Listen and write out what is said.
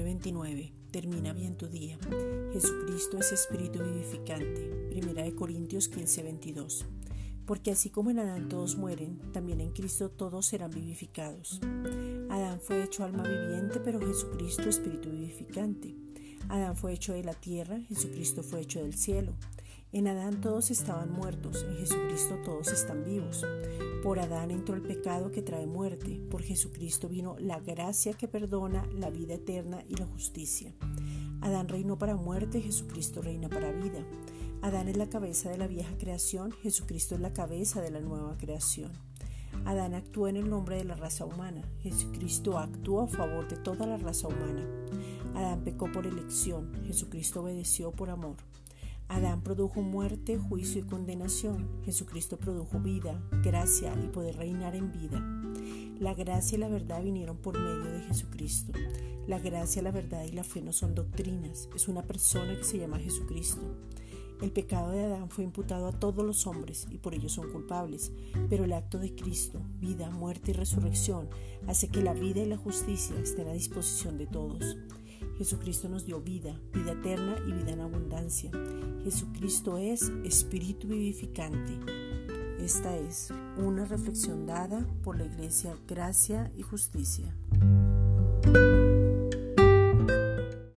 29. Termina bien tu día. Jesucristo es espíritu vivificante. Primera de Corintios 15, 22. Porque así como en Adán todos mueren, también en Cristo todos serán vivificados. Adán fue hecho alma viviente, pero Jesucristo espíritu vivificante. Adán fue hecho de la tierra, Jesucristo fue hecho del cielo. En Adán todos estaban muertos, en Jesucristo todos están vivos. Por Adán entró el pecado que trae muerte, por Jesucristo vino la gracia que perdona, la vida eterna y la justicia. Adán reinó para muerte, Jesucristo reina para vida. Adán es la cabeza de la vieja creación, Jesucristo es la cabeza de la nueva creación. Adán actuó en el nombre de la raza humana, Jesucristo actuó a favor de toda la raza humana. Adán pecó por elección, Jesucristo obedeció por amor. Adán produjo muerte, juicio y condenación. Jesucristo produjo vida, gracia y poder reinar en vida. La gracia y la verdad vinieron por medio de Jesucristo. La gracia, la verdad y la fe no son doctrinas, es una persona que se llama Jesucristo. El pecado de Adán fue imputado a todos los hombres y por ello son culpables, pero el acto de Cristo, vida, muerte y resurrección, hace que la vida y la justicia estén a disposición de todos. Jesucristo nos dio vida, vida eterna y vida en abundancia. Jesucristo es Espíritu vivificante. Esta es una reflexión dada por la Iglesia Gracia y Justicia.